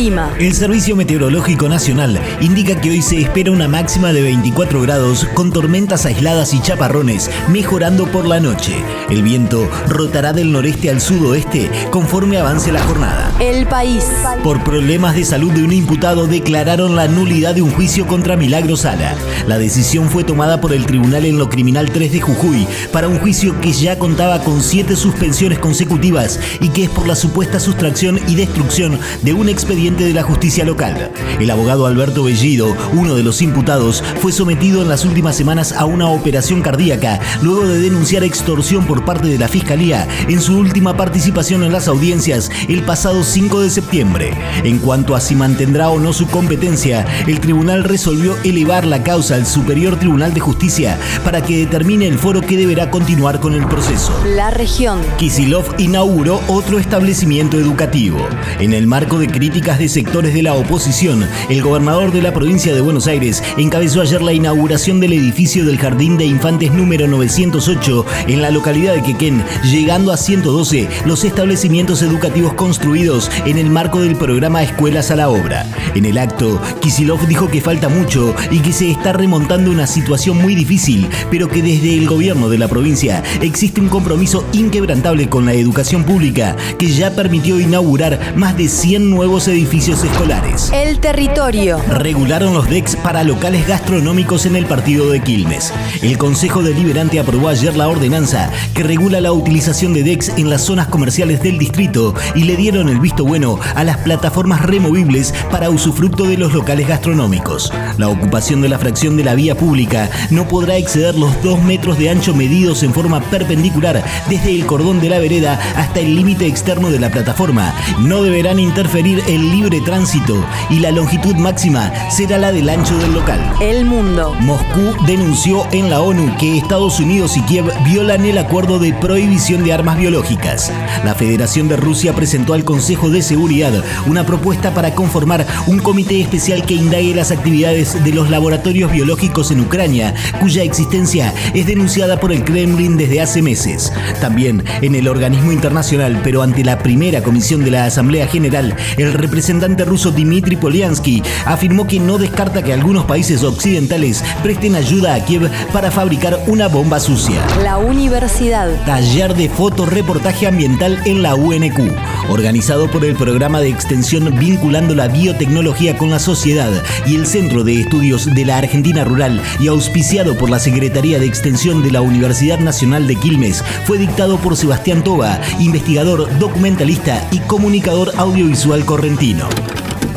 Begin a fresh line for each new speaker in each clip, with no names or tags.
El clima.
El Servicio Meteorológico Nacional indica que hoy se espera una máxima de 24 grados con tormentas aisladas y chaparrones, mejorando por la noche. El viento rotará del noreste al sudoeste conforme avance la jornada.
El país.
Por problemas de salud de un imputado declararon la nulidad de un juicio contra Milagro Sala. La decisión fue tomada por el Tribunal en lo Criminal 3 de Jujuy para un juicio que ya contaba con siete suspensiones consecutivas y que es por la supuesta sustracción y destrucción de un expediente de la justicia local. El abogado Alberto Bellido, uno de los imputados, fue sometido en las últimas semanas a una operación cardíaca luego de denunciar extorsión por parte de la Fiscalía en su última participación en las audiencias el pasado 5 de septiembre. En cuanto a si mantendrá o no su competencia, el tribunal resolvió elevar la causa al Superior Tribunal de Justicia para que determine el foro que deberá continuar con el proceso.
La región.
Kisilov inauguró otro establecimiento educativo. En el marco de críticas de sectores de la oposición, el gobernador de la provincia de Buenos Aires encabezó ayer la inauguración del edificio del Jardín de Infantes número 908 en la localidad de Quequén, llegando a 112 los establecimientos educativos construidos en el marco del programa Escuelas a la Obra. En el acto, Kisilov dijo que falta mucho y que se está remontando una situación muy difícil, pero que desde el gobierno de la provincia existe un compromiso inquebrantable con la educación pública que ya permitió inaugurar más de 100 nuevos edificios escolares.
El territorio.
Regularon los DEX para locales gastronómicos en el partido de Quilmes. El Consejo Deliberante aprobó ayer la ordenanza que regula la utilización de DEX en las zonas comerciales del distrito y le dieron el visto bueno a las plataformas removibles para usufructo de los locales gastronómicos. La ocupación de la fracción de la vía pública no podrá exceder los dos metros de ancho medidos en forma perpendicular desde el cordón de la vereda hasta el límite externo de la plataforma. No deberán interferir el libre tránsito y la longitud máxima será la del ancho del local.
El mundo.
Moscú denunció en la ONU que Estados Unidos y Kiev violan el acuerdo de prohibición de armas biológicas. La Federación de Rusia presentó al Consejo de Seguridad una propuesta para conformar un comité especial que indague las actividades de los laboratorios biológicos en Ucrania, cuya existencia es denunciada por el Kremlin desde hace meses. También en el organismo internacional, pero ante la primera comisión de la Asamblea General, el representante ruso Dmitry Polyansky afirmó que no descarta que algunos países occidentales presten ayuda a Kiev para fabricar una bomba sucia.
La universidad.
Taller de fotoreportaje ambiental en la UNQ, organizado por el programa de extensión vinculando la biotecnología con la sociedad y el Centro de Estudios de la Argentina Rural y auspiciado por la Secretaría de Extensión de la Universidad Nacional de Quilmes, fue dictado por Sebastián Toba, investigador, documentalista y comunicador audiovisual correntino. No.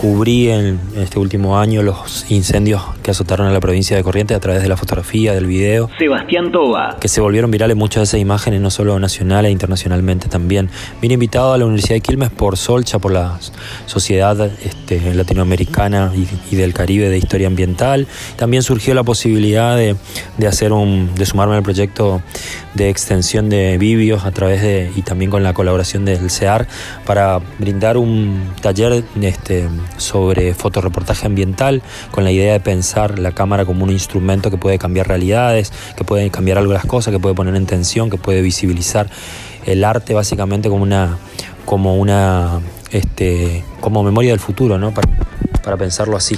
Cubrí en este último año los incendios que azotaron a la provincia de Corrientes a través de la fotografía, del video.
Sebastián Toba.
Que se volvieron virales muchas de esas imágenes, no solo nacional e internacionalmente también. Vine invitado a la Universidad de Quilmes por Solcha, por la Sociedad este, Latinoamericana y, del Caribe de Historia Ambiental. También surgió la posibilidad de, de, hacer un, de sumarme al proyecto de extensión de Vivios a través de, y también con la colaboración del CEAR, para brindar un taller este, sobre fotoreportaje ambiental, con la idea de pensar la cámara como un instrumento que puede cambiar realidades, que puede cambiar algo las cosas, que puede poner en tensión, que puede visibilizar el arte básicamente como una, como una, este, como memoria del futuro, ¿no? Para, para pensarlo así.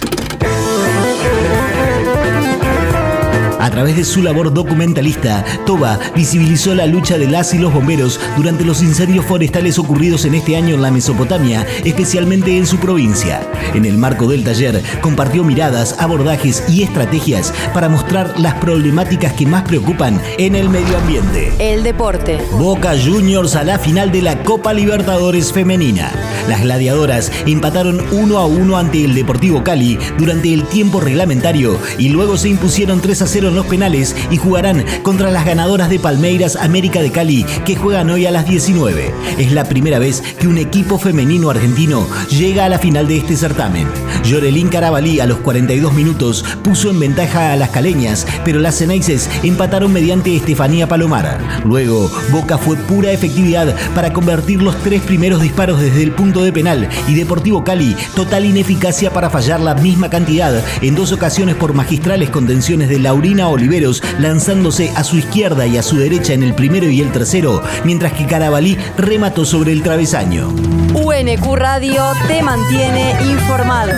A través de su labor documentalista, Toba visibilizó la lucha de las y los bomberos durante los incendios forestales ocurridos en este año en la Mesopotamia, especialmente en su provincia. En el marco del taller, compartió miradas, abordajes y estrategias para mostrar las problemáticas que más preocupan en el medio ambiente.
El deporte.
Boca Juniors a la final de la Copa Libertadores Femenina. Las gladiadoras empataron uno a uno ante el Deportivo Cali durante el tiempo reglamentario y luego se impusieron 3 a 0 en los penales y jugarán contra las ganadoras de Palmeiras América de Cali que juegan hoy a las 19. Es la primera vez que un equipo femenino argentino llega a la final de este certamen. Yorelín Carabalí a los 42 minutos puso en ventaja a las caleñas, pero las Ceneices empataron mediante Estefanía Palomar. Luego, Boca fue pura efectividad para convertir los tres primeros disparos desde el punto de penal y Deportivo Cali total ineficacia para fallar la misma cantidad en dos ocasiones por magistrales contenciones de Laurín Carolina Oliveros lanzándose a su izquierda y a su derecha en el primero y el tercero, mientras que Carabalí remató sobre el travesaño.
UNQ Radio te mantiene informado.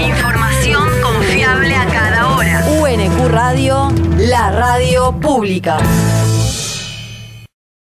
Información confiable a cada hora.
UNQ Radio, la radio pública.